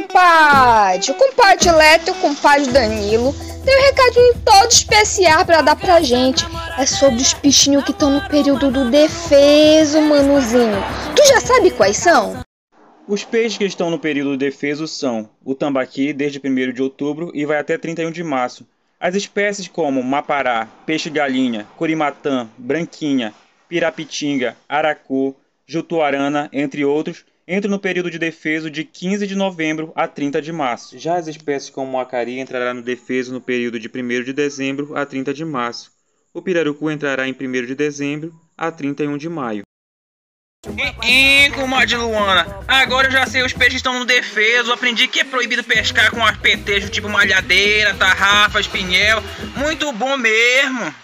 compadre! O compadre Leto e o compadre Danilo tem um recadinho todo especial para dar pra gente. É sobre os peixinhos que estão no período do defeso, manuzinho. Tu já sabe quais são? Os peixes que estão no período do defeso são o tambaqui, desde 1 de outubro e vai até 31 de março. As espécies como mapará, peixe-galinha, curimatã, branquinha, pirapitinga, aracu, jutuarana, entre outros, entram no período de defeso de 15 de novembro a 30 de março. Já as espécies como o acari entrará no defeso no período de 1 de dezembro a 30 de março. O pirarucu entrará em 1 de dezembro a 31 de maio. E, e comadre Luana, agora eu já sei os peixes estão no defeso, aprendi que é proibido pescar com arpetejo tipo malhadeira, tarrafa, espinhel, muito bom mesmo.